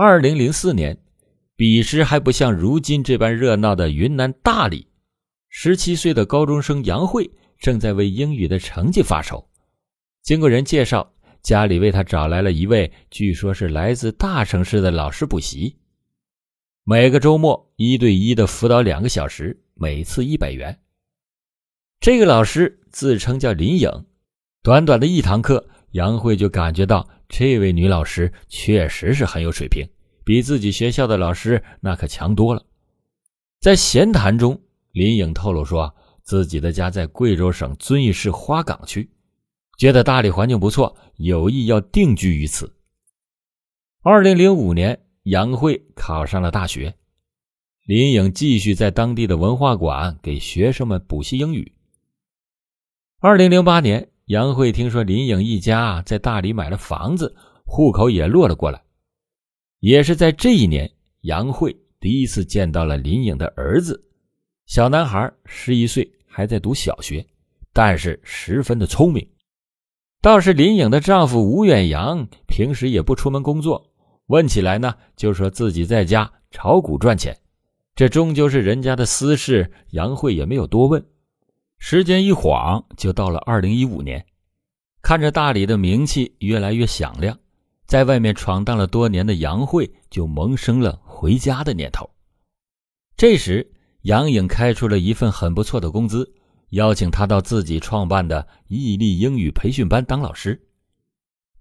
二零零四年，彼时还不像如今这般热闹的云南大理，十七岁的高中生杨慧正在为英语的成绩发愁。经过人介绍，家里为他找来了一位据说是来自大城市的老师补习，每个周末一对一的辅导两个小时，每次一百元。这个老师自称叫林颖，短短的一堂课，杨慧就感觉到。这位女老师确实是很有水平，比自己学校的老师那可强多了。在闲谈中，林颖透露说，自己的家在贵州省遵义市花岗区，觉得大理环境不错，有意要定居于此。二零零五年，杨慧考上了大学，林颖继续在当地的文化馆给学生们补习英语。二零零八年。杨慧听说林颖一家在大理买了房子，户口也落了过来。也是在这一年，杨慧第一次见到了林颖的儿子，小男孩十一岁，还在读小学，但是十分的聪明。倒是林颖的丈夫吴远阳平时也不出门工作，问起来呢，就说自己在家炒股赚钱。这终究是人家的私事，杨慧也没有多问。时间一晃就到了二零一五年，看着大理的名气越来越响亮，在外面闯荡了多年的杨慧就萌生了回家的念头。这时，杨颖开出了一份很不错的工资，邀请他到自己创办的毅力英语培训班当老师。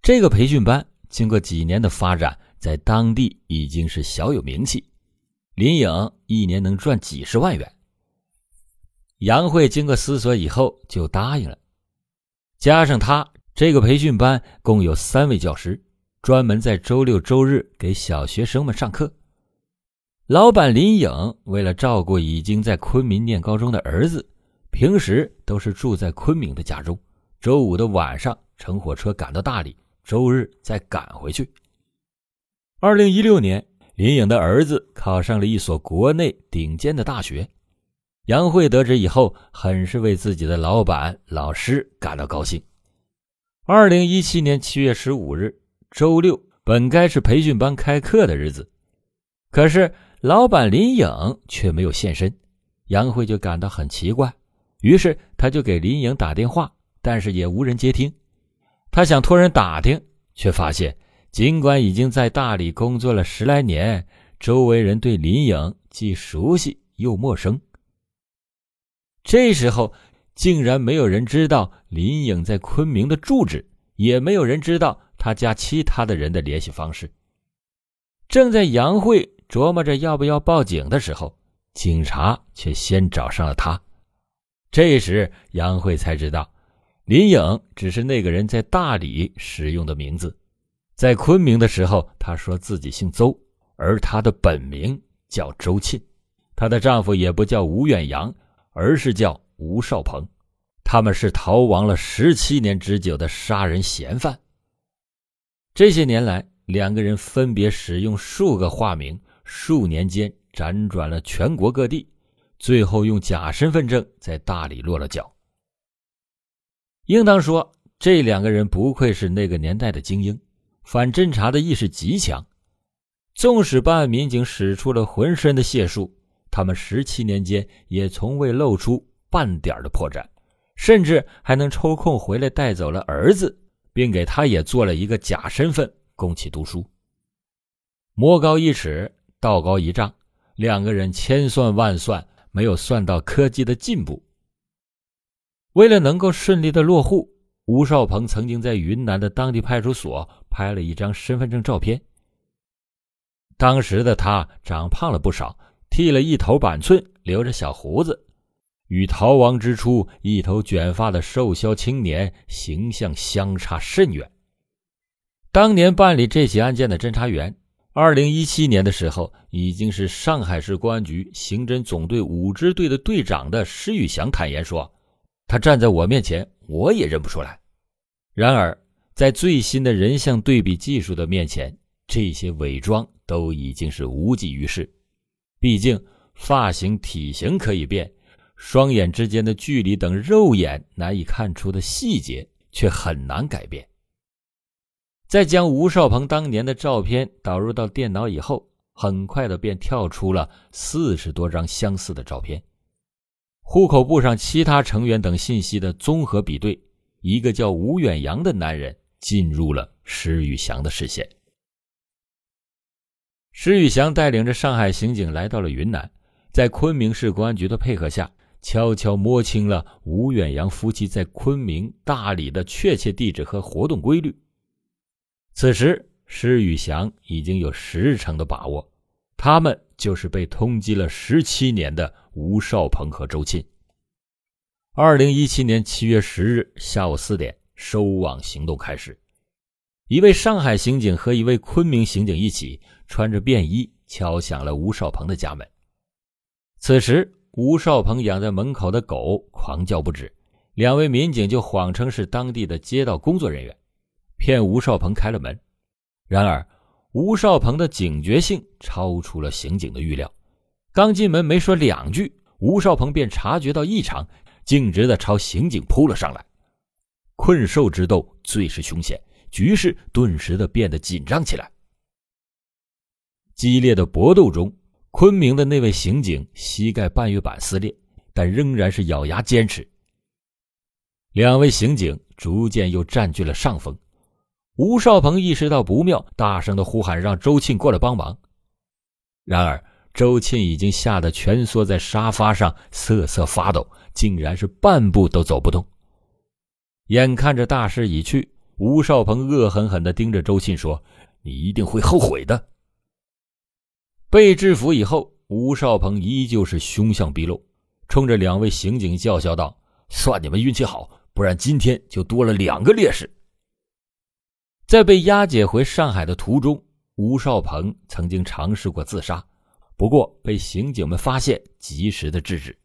这个培训班经过几年的发展，在当地已经是小有名气，林颖一年能赚几十万元。杨慧经过思索以后就答应了，加上他这个培训班共有三位教师，专门在周六周日给小学生们上课。老板林颖为了照顾已经在昆明念高中的儿子，平时都是住在昆明的家中，周五的晚上乘火车赶到大理，周日再赶回去。二零一六年，林颖的儿子考上了一所国内顶尖的大学。杨慧得知以后，很是为自己的老板、老师感到高兴。二零一七年七月十五日，周六，本该是培训班开课的日子，可是老板林颖却没有现身，杨慧就感到很奇怪，于是他就给林颖打电话，但是也无人接听。他想托人打听，却发现，尽管已经在大理工作了十来年，周围人对林颖既熟悉又陌生。这时候，竟然没有人知道林颖在昆明的住址，也没有人知道他家其他的人的联系方式。正在杨慧琢磨着要不要报警的时候，警察却先找上了他。这时，杨慧才知道，林颖只是那个人在大理使用的名字，在昆明的时候，她说自己姓邹，而她的本名叫周沁，她的丈夫也不叫吴远阳。而是叫吴少鹏，他们是逃亡了十七年之久的杀人嫌犯。这些年来，两个人分别使用数个化名，数年间辗转了全国各地，最后用假身份证在大理落了脚。应当说，这两个人不愧是那个年代的精英，反侦查的意识极强。纵使办案民警使出了浑身的解数。他们十七年间也从未露出半点的破绽，甚至还能抽空回来带走了儿子，并给他也做了一个假身份供其读书。魔高一尺，道高一丈，两个人千算万算，没有算到科技的进步。为了能够顺利的落户，吴少鹏曾经在云南的当地派出所拍了一张身份证照片。当时的他长胖了不少。剃了一头板寸，留着小胡子，与逃亡之初一头卷发的瘦削青年形象相差甚远。当年办理这起案件的侦查员，二零一七年的时候已经是上海市公安局刑侦总队五支队的队长的施玉祥坦言说：“他站在我面前，我也认不出来。”然而，在最新的人像对比技术的面前，这些伪装都已经是无济于事。毕竟，发型、体型可以变，双眼之间的距离等肉眼难以看出的细节却很难改变。在将吴少鹏当年的照片导入到电脑以后，很快的便跳出了四十多张相似的照片。户口簿上其他成员等信息的综合比对，一个叫吴远阳的男人进入了施宇翔的视线。施宇翔带领着上海刑警来到了云南，在昆明市公安局的配合下，悄悄摸清了吴远洋夫妻在昆明、大理的确切地址和活动规律。此时，施宇翔已经有十成的把握，他们就是被通缉了十七年的吴少鹏和周沁。二零一七年七月十日下午四点，收网行动开始。一位上海刑警和一位昆明刑警一起穿着便衣敲响了吴少鹏的家门。此时，吴少鹏养在门口的狗狂叫不止，两位民警就谎称是当地的街道工作人员，骗吴少鹏开了门。然而，吴少鹏的警觉性超出了刑警的预料，刚进门没说两句，吴少鹏便察觉到异常，径直的朝刑警扑了上来。困兽之斗最是凶险。局势顿时的变得紧张起来。激烈的搏斗中，昆明的那位刑警膝盖半月板撕裂，但仍然是咬牙坚持。两位刑警逐渐又占据了上风。吴少鹏意识到不妙，大声的呼喊让周庆过来帮忙。然而，周庆已经吓得蜷缩在沙发上瑟瑟发抖，竟然是半步都走不动。眼看着大势已去。吴少鹏恶狠狠地盯着周沁说：“你一定会后悔的。”被制服以后，吴少鹏依旧是凶相毕露，冲着两位刑警叫嚣道：“算你们运气好，不然今天就多了两个烈士。”在被押解回上海的途中，吴少鹏曾经尝试过自杀，不过被刑警们发现，及时的制止。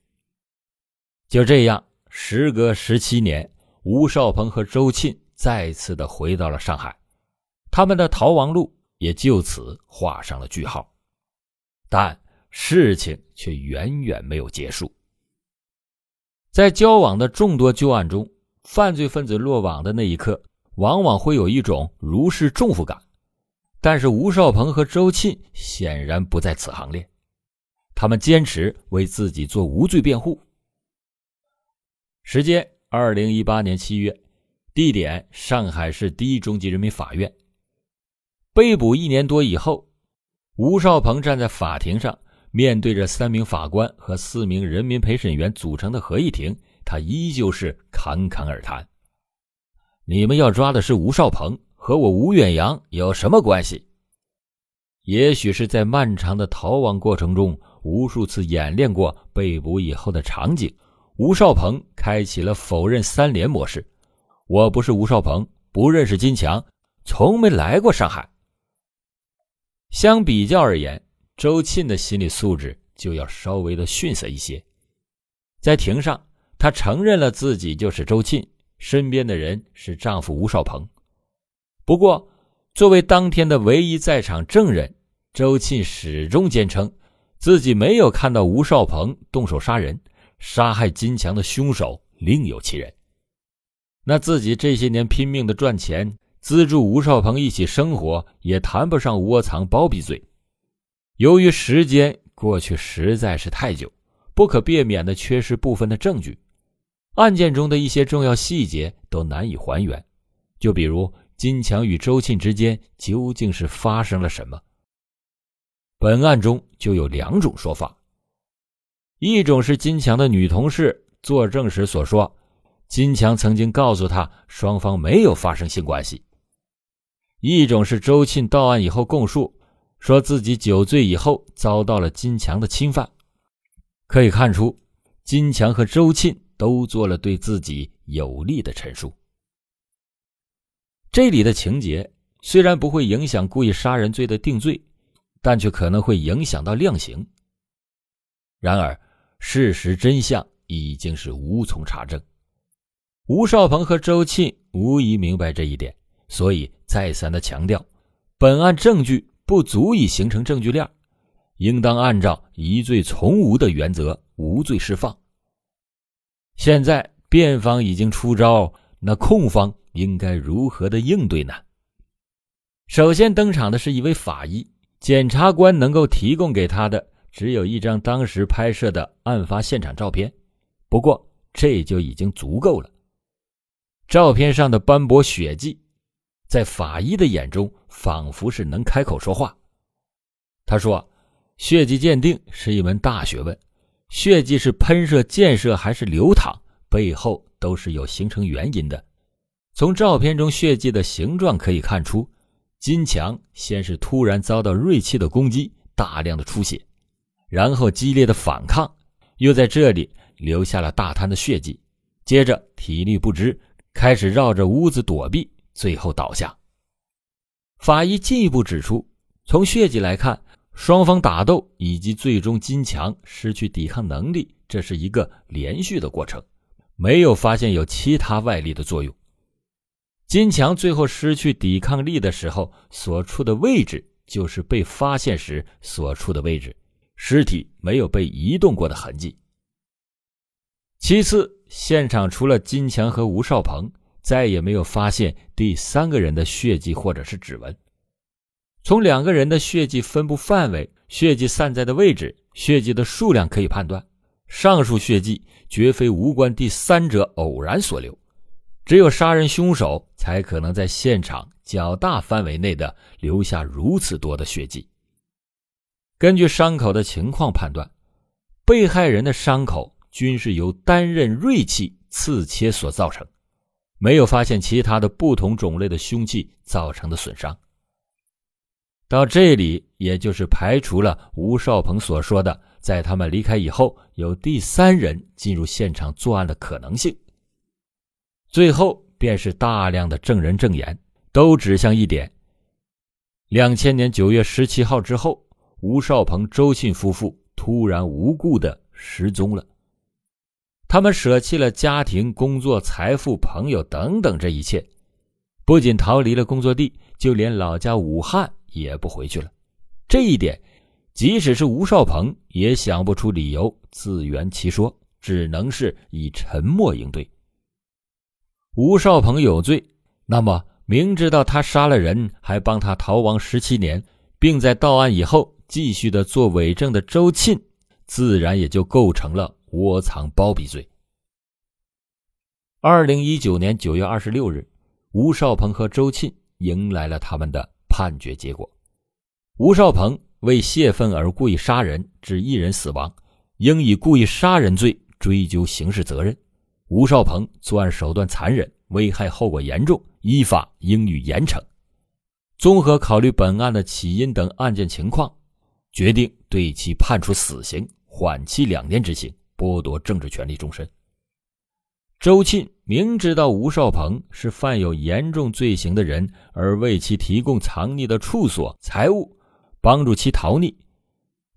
就这样，时隔十七年，吴少鹏和周沁。再次的回到了上海，他们的逃亡路也就此画上了句号。但事情却远远没有结束。在交往的众多旧案中，犯罪分子落网的那一刻，往往会有一种如释重负感。但是吴少鹏和周沁显然不在此行列，他们坚持为自己做无罪辩护。时间：二零一八年七月。地点：上海市第一中级人民法院。被捕一年多以后，吴少鹏站在法庭上，面对着三名法官和四名人民陪审员组成的合议庭，他依旧是侃侃而谈：“你们要抓的是吴少鹏，和我吴远阳有什么关系？”也许是在漫长的逃亡过程中，无数次演练过被捕以后的场景，吴少鹏开启了否认三连模式。我不是吴少鹏，不认识金强，从没来过上海。相比较而言，周沁的心理素质就要稍微的逊色一些。在庭上，他承认了自己就是周沁，身边的人是丈夫吴少鹏。不过，作为当天的唯一在场证人，周沁始终坚称自己没有看到吴少鹏动手杀人，杀害金强的凶手另有其人。那自己这些年拼命的赚钱，资助吴少鹏一起生活，也谈不上窝藏包庇罪。由于时间过去实在是太久，不可避免的缺失部分的证据，案件中的一些重要细节都难以还原。就比如金强与周庆之间究竟是发生了什么？本案中就有两种说法，一种是金强的女同事作证时所说。金强曾经告诉他，双方没有发生性关系。一种是周庆到案以后供述，说自己酒醉以后遭到了金强的侵犯。可以看出，金强和周庆都做了对自己有利的陈述。这里的情节虽然不会影响故意杀人罪的定罪，但却可能会影响到量刑。然而，事实真相已经是无从查证。吴少鹏和周庆无疑明白这一点，所以再三的强调，本案证据不足以形成证据链，应当按照疑罪从无的原则无罪释放。现在辩方已经出招，那控方应该如何的应对呢？首先登场的是一位法医，检察官能够提供给他的只有一张当时拍摄的案发现场照片，不过这就已经足够了。照片上的斑驳血迹，在法医的眼中仿佛是能开口说话。他说：“血迹鉴定是一门大学问，血迹是喷射、溅射还是流淌，背后都是有形成原因的。从照片中血迹的形状可以看出。”金强先是突然遭到锐器的攻击，大量的出血，然后激烈的反抗，又在这里留下了大滩的血迹，接着体力不支，开始绕着屋子躲避，最后倒下。法医进一步指出，从血迹来看，双方打斗以及最终金强失去抵抗能力，这是一个连续的过程，没有发现有其他外力的作用。金强最后失去抵抗力的时候，所处的位置就是被发现时所处的位置，尸体没有被移动过的痕迹。其次，现场除了金强和吴少鹏，再也没有发现第三个人的血迹或者是指纹。从两个人的血迹分布范围、血迹散在的位置、血迹的数量可以判断，上述血迹绝非无关第三者偶然所留。只有杀人凶手才可能在现场较大范围内的留下如此多的血迹。根据伤口的情况判断，被害人的伤口均是由单刃锐器刺切所造成，没有发现其他的不同种类的凶器造成的损伤。到这里，也就是排除了吴少鹏所说的在他们离开以后有第三人进入现场作案的可能性。最后便是大量的证人证言，都指向一点：两千年九月十七号之后，吴少鹏、周庆夫妇突然无故的失踪了。他们舍弃了家庭、工作、财富、朋友等等这一切，不仅逃离了工作地，就连老家武汉也不回去了。这一点，即使是吴少鹏也想不出理由自圆其说，只能是以沉默应对。吴少鹏有罪，那么明知道他杀了人，还帮他逃亡十七年，并在到案以后继续的做伪证的周庆，自然也就构成了窝藏包庇罪。二零一九年九月二十六日，吴少鹏和周庆迎来了他们的判决结果。吴少鹏为泄愤而故意杀人，致一人死亡，应以故意杀人罪追究刑事责任。吴少鹏作案手段残忍，危害后果严重，依法应予严惩。综合考虑本案的起因等案件情况，决定对其判处死刑，缓期两年执行，剥夺政治权利终身。周庆明知道吴少鹏是犯有严重罪行的人，而为其提供藏匿的处所、财物，帮助其逃匿，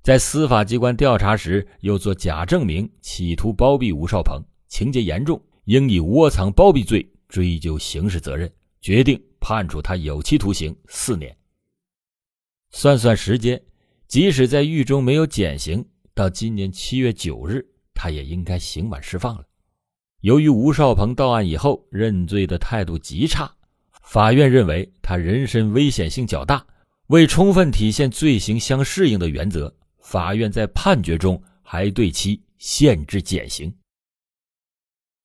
在司法机关调查时又作假证明，企图包庇吴少鹏。情节严重，应以窝藏包庇罪追究刑事责任，决定判处他有期徒刑四年。算算时间，即使在狱中没有减刑，到今年七月九日，他也应该刑满释放了。由于吴少鹏到案以后认罪的态度极差，法院认为他人身危险性较大，为充分体现罪行相适应的原则，法院在判决中还对其限制减刑。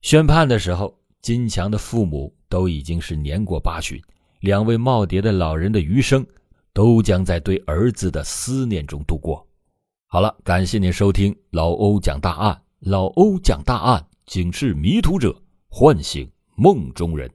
宣判的时候，金强的父母都已经是年过八旬，两位耄耋的老人的余生，都将在对儿子的思念中度过。好了，感谢您收听老欧讲大案，老欧讲大案，警示迷途者，唤醒梦中人。